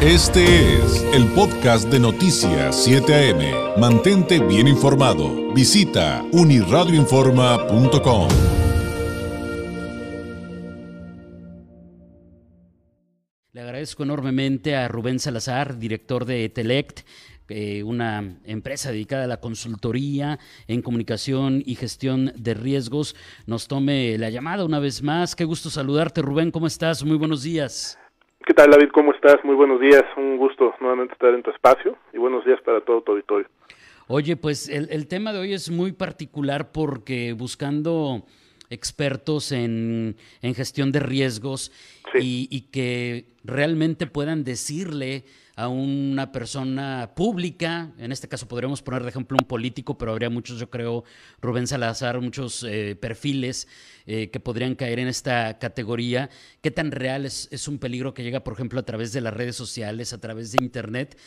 Este es el podcast de Noticias 7 AM. Mantente bien informado. Visita uniradioinforma.com. Le agradezco enormemente a Rubén Salazar, director de Telect, eh, una empresa dedicada a la consultoría en comunicación y gestión de riesgos, nos tome la llamada una vez más. Qué gusto saludarte, Rubén. ¿Cómo estás? Muy buenos días. ¿Qué tal, David? ¿Cómo estás? Muy buenos días. Un gusto nuevamente estar en tu espacio y buenos días para todo tu auditorio. Oye, pues el, tema de hoy es muy particular porque buscando expertos en, gestión de riesgos y, y, que realmente puedan decirle a una persona pública, en este caso podríamos poner de ejemplo un político, pero habría muchos, yo creo, Rubén Salazar, muchos eh, perfiles eh, que podrían caer en esta categoría. ¿Qué tan real es, es un peligro que llega, por ejemplo, a través de las redes sociales, a través de Internet?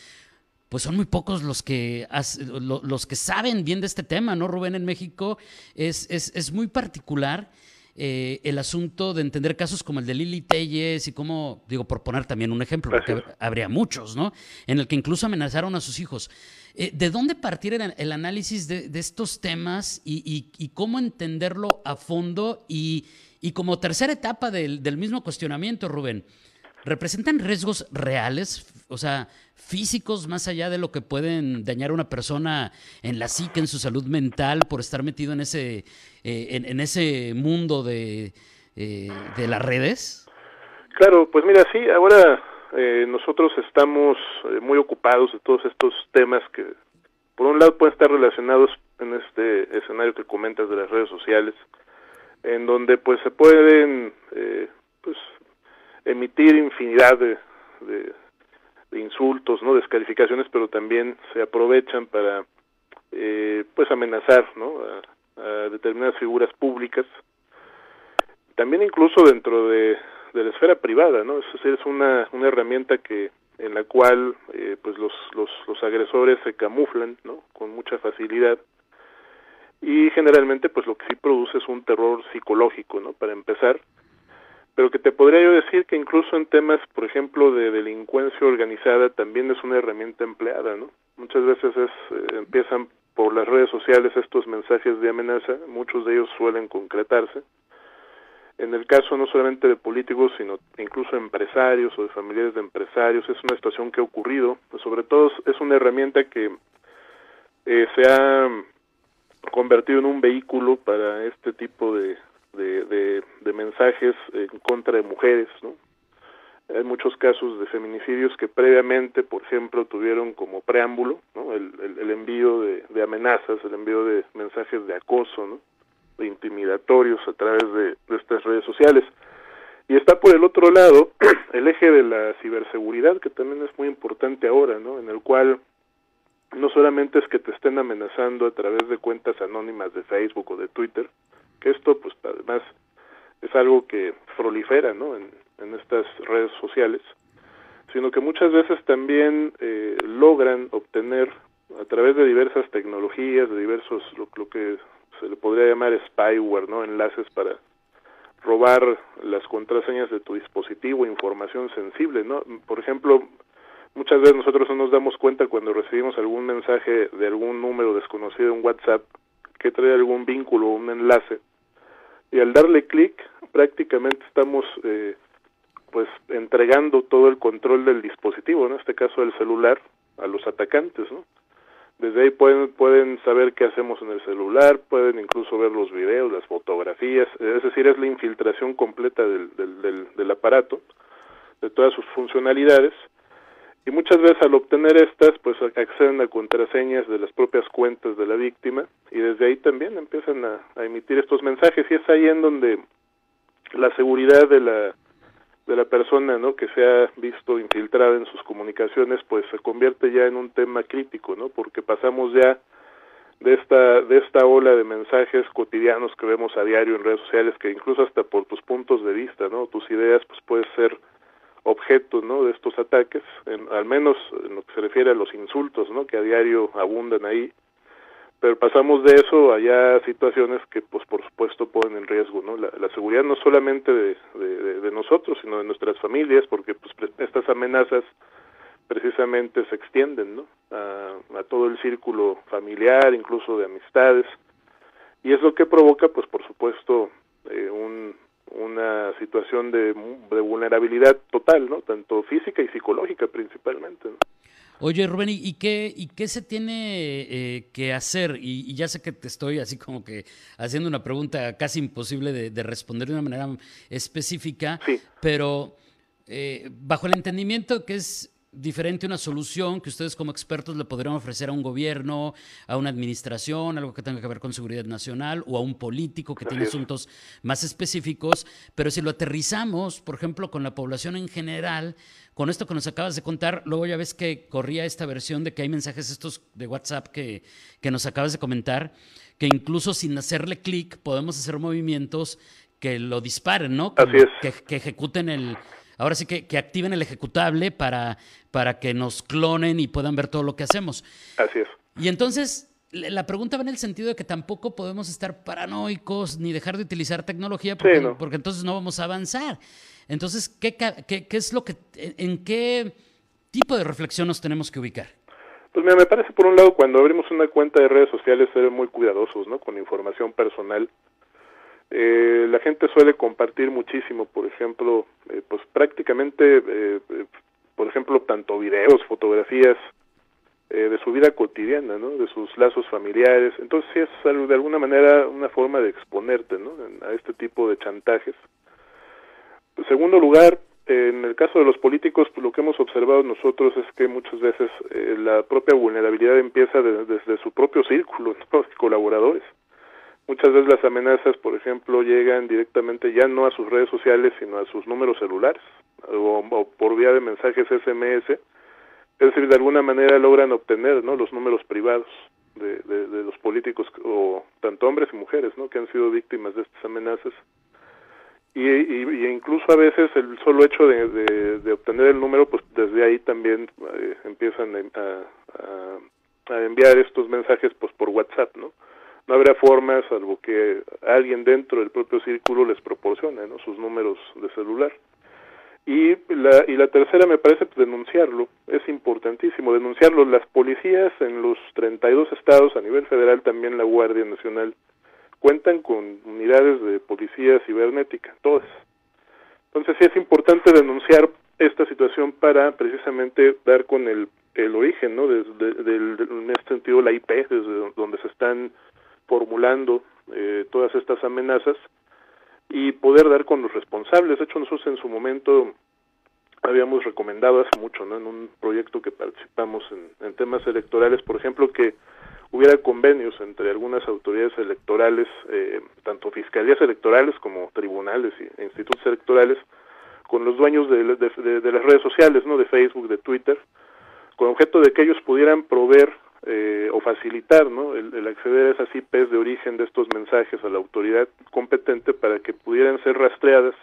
Pues son muy pocos los que, los que saben bien de este tema, ¿no, Rubén? En México es, es, es muy particular eh, el asunto de entender casos como el de Lili Telles y como, digo, por poner también un ejemplo, porque habría muchos, ¿no? En el que incluso amenazaron a sus hijos. Eh, ¿De dónde partir el, análisis de, estos temas y, cómo entenderlo a fondo? Y, como tercera etapa del, del mismo cuestionamiento, Rubén, ¿representan riesgos reales? O sea, físicos más allá de lo que pueden dañar a una persona en la psique, en su salud mental, por estar metido en ese, eh, en, ese mundo de, eh, de las redes? Claro, pues mira, sí, ahora eh, nosotros estamos muy ocupados de todos estos temas que, por un lado, pueden estar relacionados en este escenario que comentas de las redes sociales, en donde pues se pueden pues emitir infinidad de insultos, no descalificaciones, pero también se aprovechan para eh, pues amenazar ¿no? a, determinadas figuras públicas, también incluso dentro de, de la esfera privada, ¿no? Es, es una, una herramienta que en la cual eh, pues los, los, los agresores se camuflan ¿no? con mucha facilidad y generalmente pues lo que sí produce es un terror psicológico ¿no? para empezar pero que te podría yo decir que incluso en temas, por ejemplo, de delincuencia organizada también es una herramienta empleada, ¿no? Muchas veces es, eh, empiezan por las redes sociales estos mensajes de amenaza, muchos de ellos suelen concretarse. En el caso no solamente de políticos, sino incluso empresarios o de familiares de empresarios, es una situación que ha ocurrido, pues sobre todo es una herramienta que eh, se ha convertido en un vehículo para este tipo de, de, de, mensajes en contra de mujeres, ¿no? Hay muchos casos de feminicidios que previamente, por ejemplo, tuvieron como preámbulo el, envío de, amenazas, el envío de mensajes de acoso, de intimidatorios a través de, de estas redes sociales. Y está por el otro lado el eje de la ciberseguridad, que también es muy importante ahora, ¿no? en el cual no solamente es que te estén amenazando a través de cuentas anónimas de Facebook o de Twitter, que esto pues además es algo que prolifera ¿no? en, estas redes sociales, sino que muchas veces también eh, logran obtener a través de diversas tecnologías, de diversos, lo, lo, que se le podría llamar spyware, ¿no? enlaces para robar las contraseñas de tu dispositivo, información sensible, ¿no? Por ejemplo, muchas veces nosotros no nos damos cuenta cuando recibimos algún mensaje de algún número desconocido en WhatsApp que trae algún vínculo o un enlace y al darle clic prácticamente estamos eh, pues entregando todo el control del dispositivo, en este caso del celular, a los atacantes, ¿no? Desde ahí pueden, pueden saber qué hacemos en el celular, pueden incluso ver los videos, las fotografías, es decir, es la infiltración completa del, del, del, del aparato, de todas sus funcionalidades, y muchas veces al obtener estas pues acceden a contraseñas de las propias cuentas de la víctima y desde ahí también empiezan a, emitir estos mensajes. Y es ahí en donde la seguridad de la de la persona no que se ha visto infiltrada en sus comunicaciones pues se convierte ya en un tema crítico no porque pasamos ya de esta de esta ola de mensajes cotidianos que vemos a diario en redes sociales que incluso hasta por tus puntos de vista no tus ideas pues puede ser objeto de estos ataques, al menos en lo que se refiere a los insultos que a diario abundan ahí, pero pasamos de eso allá a situaciones que pues por supuesto ponen en riesgo la, seguridad no solamente de, nosotros, sino de nuestras familias, porque pues estas amenazas precisamente se extienden ¿no? a, todo el círculo familiar, incluso de amistades, y es lo que provoca, pues por supuesto, eh, una situación de, vulnerabilidad total, ¿no? tanto física y psicológica principalmente. Oye, Rubén, ¿y qué, y qué se tiene eh, que hacer? Y, ya sé que te estoy así como que haciendo una pregunta casi imposible de, responder de una manera específica, pero eh, bajo el entendimiento que es diferente una solución que ustedes como expertos le podrían ofrecer a un gobierno, a una administración, algo que tenga que ver con seguridad nacional o a un político que tiene asuntos más específicos, pero si lo aterrizamos, por ejemplo, con la población en general, con esto que nos acabas de contar, luego ya ves que corría esta versión de que hay mensajes estos de WhatsApp que, que nos acabas de comentar, que incluso sin hacerle clic podemos hacer movimientos que lo disparen, ¿no? Así es. Que, que ejecuten el, ahora sí que, que, activen el ejecutable para, para que nos clonen y puedan ver todo lo que hacemos. Así es. Y entonces, la pregunta va en el sentido de que tampoco podemos estar paranoicos ni dejar de utilizar tecnología porque, porque entonces no vamos a avanzar. Entonces, ¿qué, ¿qué, qué, es lo que, en qué tipo de reflexión nos tenemos que ubicar? Pues mira, me parece por un lado cuando abrimos una cuenta de redes sociales ser muy cuidadosos, ¿no? Con información personal eh, la gente suele compartir muchísimo, por ejemplo, eh, pues prácticamente, eh, por ejemplo, tanto videos, fotografías de su vida cotidiana, ¿no? De sus lazos familiares. Entonces sí es de alguna manera una forma de exponerte, ¿no? A este tipo de chantajes. En segundo lugar, en el caso de los políticos, pues, lo que hemos observado nosotros es que muchas veces la propia vulnerabilidad empieza desde su propio círculo de colaboradores. Muchas veces las amenazas, por ejemplo, llegan directamente ya no a sus redes sociales, sino a sus números celulares o, por vía de mensajes SMS. Es decir, de alguna manera logran obtener ¿no? los números privados de, de, los políticos, o tanto hombres y mujeres, ¿no? que han sido víctimas de estas amenazas. Y, y, incluso a veces el solo hecho de, de, obtener el número, pues desde ahí también eh, empiezan a, a, a, enviar estos mensajes pues por WhatsApp, ¿no? No habrá forma salvo que alguien dentro del propio círculo les proporcione ¿no? sus números de celular. Y la, y la tercera me parece denunciarlo, es importantísimo denunciarlo. Las policías en los 32 estados, a nivel federal también la Guardia Nacional, cuentan con unidades de policía cibernética, todas. Entonces sí es importante denunciar esta situación para precisamente dar con el, el origen, ¿no? Desde, en este sentido la IP, desde donde se están formulando eh, todas estas amenazas y poder dar con los responsables. De hecho, nosotros en su momento habíamos recomendado hace mucho, ¿no? En un proyecto que participamos en, temas electorales, por ejemplo, que hubiera convenios entre algunas autoridades electorales, eh, tanto fiscalías electorales como tribunales e institutos electorales, con los dueños de, de, las redes sociales, ¿no? De Facebook, de Twitter, con objeto de que ellos pudieran proveer eh, o facilitar ¿no? el, acceder a esas IPs de origen de estos mensajes a la autoridad competente para que pudieran ser rastreadas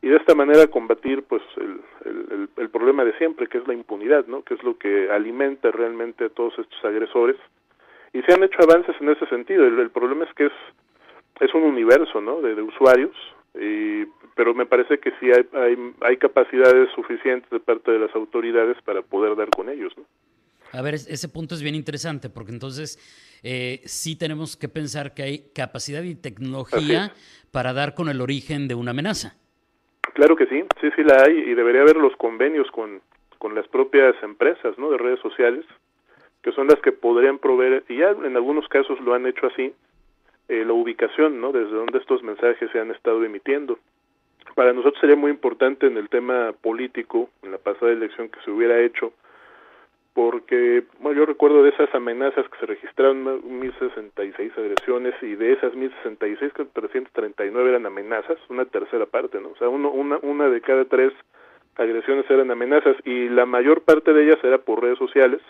y de esta manera combatir pues el, el, problema de siempre que es la impunidad no que es lo que alimenta realmente a todos estos agresores. Y se han hecho avances en ese sentido. El, problema es que es es un universo no de, usuarios y, pero me parece que sí hay, hay hay capacidades suficientes de parte de las autoridades para poder dar con ellos no a ver, ese punto es bien interesante porque entonces eh, sí tenemos que pensar que hay capacidad y tecnología para dar con el origen de una amenaza. Claro que sí, sí, sí la hay y debería haber los convenios con, con las propias empresas ¿no? de redes sociales, que son las que podrían proveer, y ya en algunos casos lo han hecho así, eh, la ubicación, ¿no? Desde donde estos mensajes se han estado emitiendo. Para nosotros sería muy importante en el tema político, en la pasada elección que se hubiera hecho, porque bueno, yo recuerdo de esas amenazas que se registraron 1066 agresiones y de esas 1066 que 339 eran amenazas, una tercera parte, ¿no? O sea, uno, una, una de cada tres agresiones eran amenazas y la mayor parte de ellas era por redes sociales.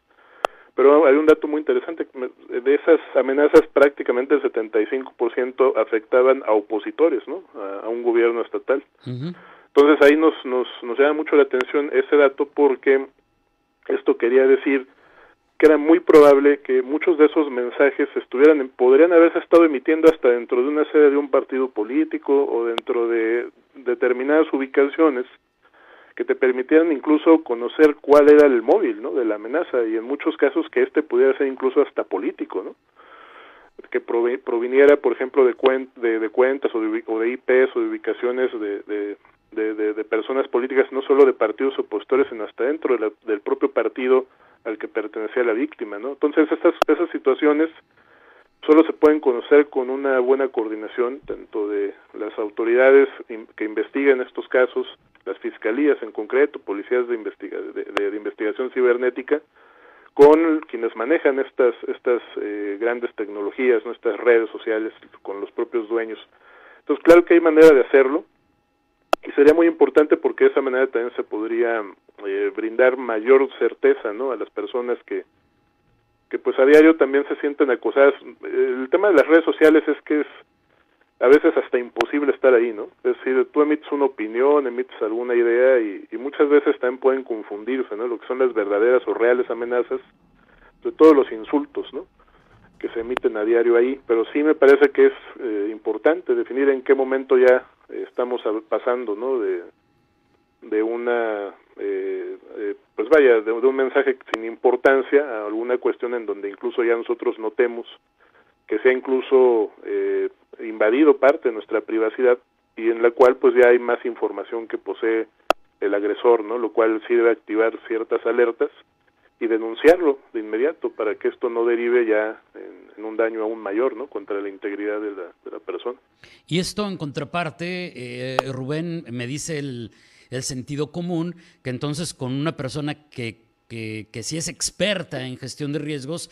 Pero hay un dato muy interesante, de esas amenazas prácticamente el 75% afectaban a opositores, ¿no? A, un gobierno estatal. Entonces ahí nos, nos, nos llama mucho la atención ese dato porque esto quería decir que era muy probable que muchos de esos mensajes estuvieran podrían haberse estado emitiendo hasta dentro de una sede de un partido político o dentro de determinadas ubicaciones que te permitieran incluso conocer cuál era el móvil, ¿no? De la amenaza y en muchos casos que este pudiera ser incluso hasta político, ¿no? Que proviniera, por ejemplo, de, de, cuentas o de, o de IPs o de ubicaciones de, de, de, personas políticas, no solo de partidos opositores, sino hasta dentro del propio partido al que pertenecía la víctima, ¿no? Entonces, estas, esas situaciones solo se pueden conocer con una buena coordinación tanto de las autoridades que investigan estos casos, las fiscalías en concreto, policías de, investiga de, investigación cibernética, con quienes manejan estas estas eh, grandes tecnologías, nuestras redes sociales, con los propios dueños. Entonces, claro que hay manera de hacerlo y sería muy importante porque de esa manera también se podría eh, brindar mayor certeza, ¿no? A las personas que que pues a diario también se sienten acosadas. El tema de las redes sociales es que es a veces hasta imposible estar ahí, ¿no? Es decir, tú emites una opinión, emites alguna idea y, muchas veces también pueden confundirse, ¿no? Lo que son las verdaderas o reales amenazas, de todos los insultos, ¿no? Que se emiten a diario ahí, pero sí me parece que es eh, importante definir en qué momento ya estamos pasando, ¿no? De, de una eh, eh, pues vaya, de, un mensaje sin importancia a alguna cuestión en donde incluso ya nosotros notemos que se ha incluso eh, invadido parte de nuestra privacidad y en la cual pues ya hay más información que posee el agresor, ¿no? Lo cual sí debe activar ciertas alertas y denunciarlo de inmediato para que esto no derive ya en, un daño aún mayor, ¿no? Contra la integridad de la, de la persona. Y esto en contraparte, eh, Rubén, me dice el, el sentido común, que entonces con una persona que, que, que sí es experta en gestión de riesgos,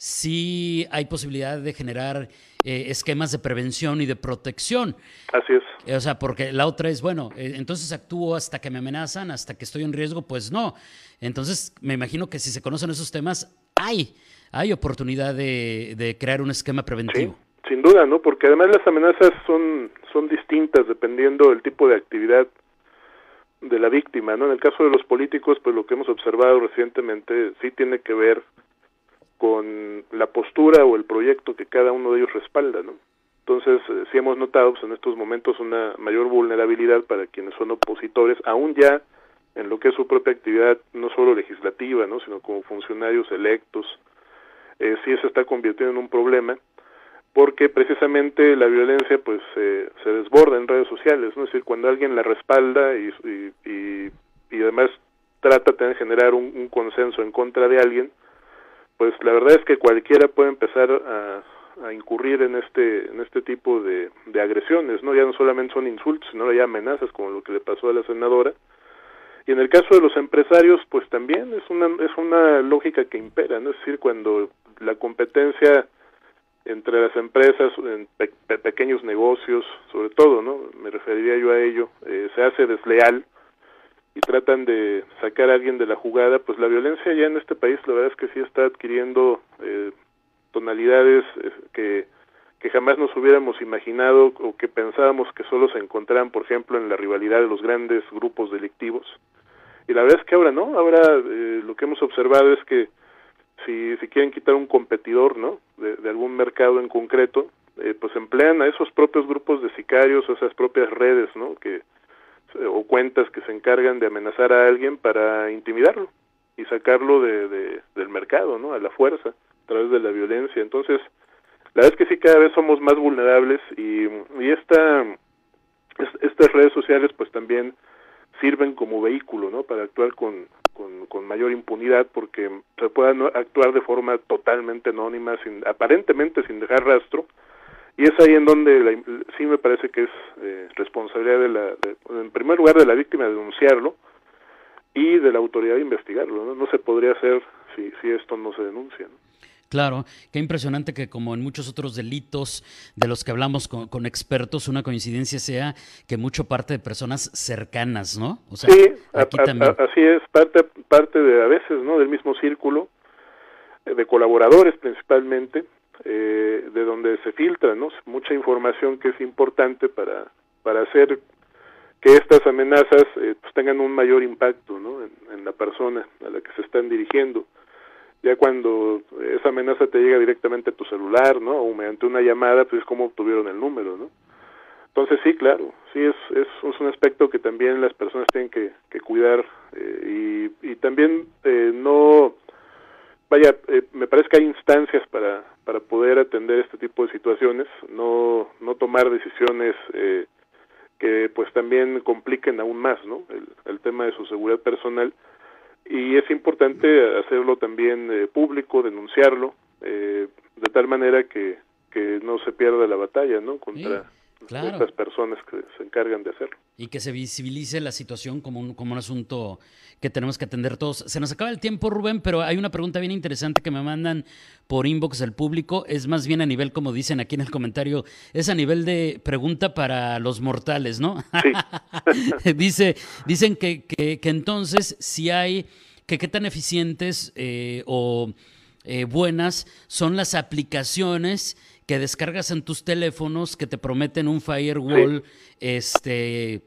sí hay posibilidad de generar eh, esquemas de prevención y de protección. Así es. Eh, o sea, porque la otra es, bueno, eh, entonces actúo hasta que me amenazan, hasta que estoy en riesgo, pues no. Entonces, me imagino que si se conocen esos temas, hay, hay oportunidad de, de crear un esquema preventivo. sin duda, ¿no? Porque además las amenazas son, son distintas dependiendo del tipo de actividad de la víctima, ¿no? En el caso de los políticos, pues lo que hemos observado recientemente sí tiene que ver con la postura o el proyecto que cada uno de ellos respalda, ¿no? Entonces, eh, sí hemos notado pues, en estos momentos una mayor vulnerabilidad para quienes son opositores, aún ya en lo que es su propia actividad, no solo legislativa, ¿no? sino como funcionarios electos, eh, sí se está convirtiendo en un problema porque precisamente la violencia pues se desborda en redes sociales, ¿no? Es decir, cuando alguien la respalda y, y, además trata de generar un, consenso en contra de alguien, pues la verdad es que cualquiera puede empezar a, a incurrir en este en este tipo de, de, agresiones, ¿no? Ya no solamente son insultos, sino ya amenazas como lo que le pasó a la senadora. Y en el caso de los empresarios, pues también es una es una lógica que impera, ¿no? Es decir, cuando la competencia entre las empresas, en pequeños negocios, sobre todo, ¿no? Me referiría yo a ello, eh, se hace desleal y tratan de sacar a alguien de la jugada, pues la violencia ya en este país la verdad es que sí está adquiriendo eh, tonalidades eh, que, que jamás nos hubiéramos imaginado o que pensábamos que solo se encontraran, por ejemplo, en la rivalidad de los grandes grupos delictivos. Y la verdad es que ahora no, ahora eh, lo que hemos observado es que si, si quieren quitar un competidor, ¿no? De, algún mercado en concreto, eh, pues emplean a esos propios grupos de sicarios o esas propias redes, ¿no? Que, o cuentas que se encargan de amenazar a alguien para intimidarlo y sacarlo de, de, del mercado, ¿no? A la fuerza, a través de la violencia. Entonces, la verdad es que sí cada vez somos más vulnerables y, y esta, estas redes sociales pues también sirven como vehículo, ¿no? Para actuar con, con, mayor impunidad porque se puedan actuar de forma totalmente anónima, sin, aparentemente sin dejar rastro, y es ahí en donde sí me parece que es eh, responsabilidad de la, en primer lugar de la víctima denunciarlo y de la autoridad de investigarlo, no, no se podría hacer si, si esto no se denuncia. ¿no? Claro, qué impresionante que como en muchos otros delitos de los que hablamos con, expertos, una coincidencia sea que mucho parte de personas cercanas, ¿no? O sea, sí, aquí también. así es, parte, parte de a veces, ¿no? Del mismo círculo, eh, de colaboradores principalmente, eh, de donde se filtra, ¿no? Mucha información que es importante para, para hacer que estas amenazas eh, pues tengan un mayor impacto, ¿no? en la persona a la que se están dirigiendo ya cuando esa amenaza te llega directamente a tu celular, ¿no? O mediante una llamada, pues es como obtuvieron el número, ¿no? Entonces sí, claro, sí es, es, un aspecto que también las personas tienen que, cuidar eh, y, y, también eh, no, vaya, eh, me parece que hay instancias para, para poder atender este tipo de situaciones, no, no tomar decisiones que pues también compliquen aún más, ¿no? El, el, tema de su seguridad personal y es importante hacerlo también público, denunciarlo, de tal manera que, que no se pierda la batalla, ¿no? Contra estas personas que se encargan de hacerlo. Y que se visibilice la situación como un, como un asunto que tenemos que atender todos. Se nos acaba el tiempo, Rubén, pero hay una pregunta bien interesante que me mandan por inbox del público. Es más bien a nivel, como dicen aquí en el comentario, es a nivel de pregunta para los mortales, ¿no? Sí. Dice, dicen que, que, entonces si hay, que qué tan eficientes eh, o eh, buenas son las aplicaciones que descargas en tus teléfonos que te prometen un firewall este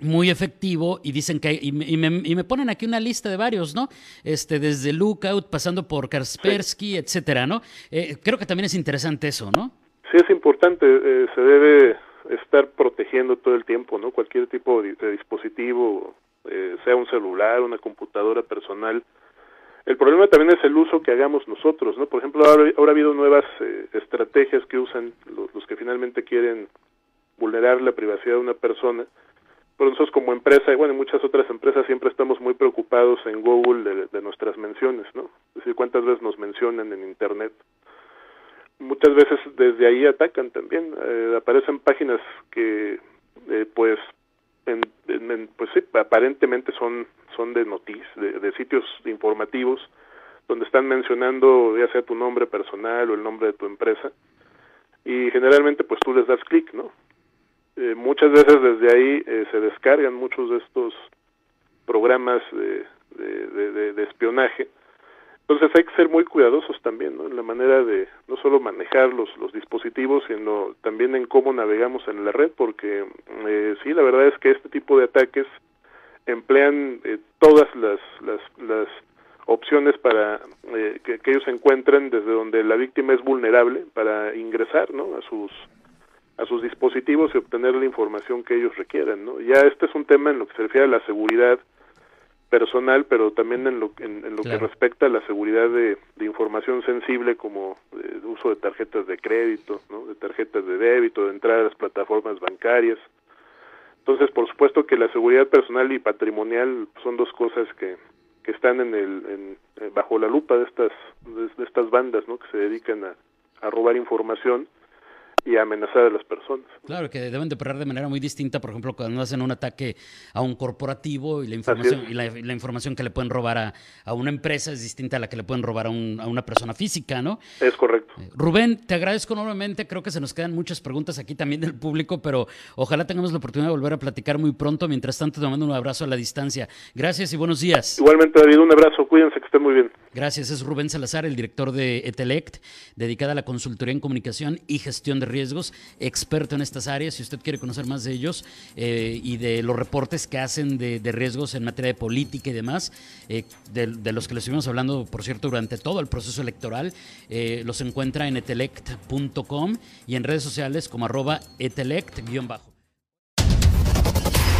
muy efectivo y dicen que y me, ponen aquí una lista de varios, ¿no? Este desde Lookout pasando por Kaspersky, etcétera, ¿no? Eh, creo que también es interesante eso, ¿no? Sí es importante, eh, se debe estar protegiendo todo el tiempo, ¿no? Cualquier tipo de, dispositivo, eh, sea un celular, una computadora personal, el problema también es el uso que hagamos nosotros, ¿no? Por ejemplo, ahora, ha habido nuevas eh, estrategias que usan los, que finalmente quieren vulnerar la privacidad de una persona. Pero nosotros como empresa, y bueno, muchas otras empresas siempre estamos muy preocupados en Google de, nuestras menciones, ¿no? Es decir, cuántas veces nos mencionan en Internet. Muchas veces desde ahí atacan también. Eh, aparecen páginas que, eh, pues, pues sí, aparentemente son, son de noticias, de, sitios informativos, donde están mencionando ya sea tu nombre personal o el nombre de tu empresa, y generalmente pues tú les das clic, ¿no? Eh, muchas veces desde ahí eh, se descargan muchos de estos programas de, de espionaje entonces hay que ser muy cuidadosos también. En la manera de no solo manejar los, los dispositivos, sino también en cómo navegamos en la red, porque eh, sí, la verdad es que este tipo de ataques emplean eh, todas las, las, las opciones para eh, que, ellos encuentren desde donde la víctima es vulnerable para ingresar, ¿no? A sus a sus dispositivos y obtener la información que ellos requieran, ¿no? Ya este es un tema en lo que se refiere a la seguridad personal, pero también en lo, en, lo que respecta a la seguridad de, información sensible como el uso de tarjetas de crédito, ¿no? de tarjetas de débito, de entrada a las plataformas bancarias. Entonces, por supuesto que la seguridad personal y patrimonial son dos cosas que, que están en el, en, eh, bajo la lupa de estas, de, estas bandas ¿no? que se dedican a, a robar información y amenazar a las personas. Claro, que deben de operar de manera muy distinta, por ejemplo, cuando hacen un ataque a un corporativo y la información, y la, información que le pueden robar a, a, una empresa es distinta a la que le pueden robar a, un, a una persona física, ¿no? Es correcto. Eh, Rubén, te agradezco enormemente, creo que se nos quedan muchas preguntas aquí también del público, pero ojalá tengamos la oportunidad de volver a platicar muy pronto. Mientras tanto, te mando un abrazo a la distancia. Gracias y buenos días. Igualmente, David, un abrazo, cuídense que estén muy bien. Gracias, es Rubén Salazar, el director de Etelect, dedicada a la consultoría en comunicación y gestión de riesgos, experto en estas áreas. Si usted quiere conocer más de ellos eh, y de los reportes que hacen de, riesgos en materia de política y demás, eh, de, los que les estuvimos hablando, por cierto, durante todo el proceso electoral, eh, los encuentra en etelect.com y en redes sociales como arroba etelect-bajo.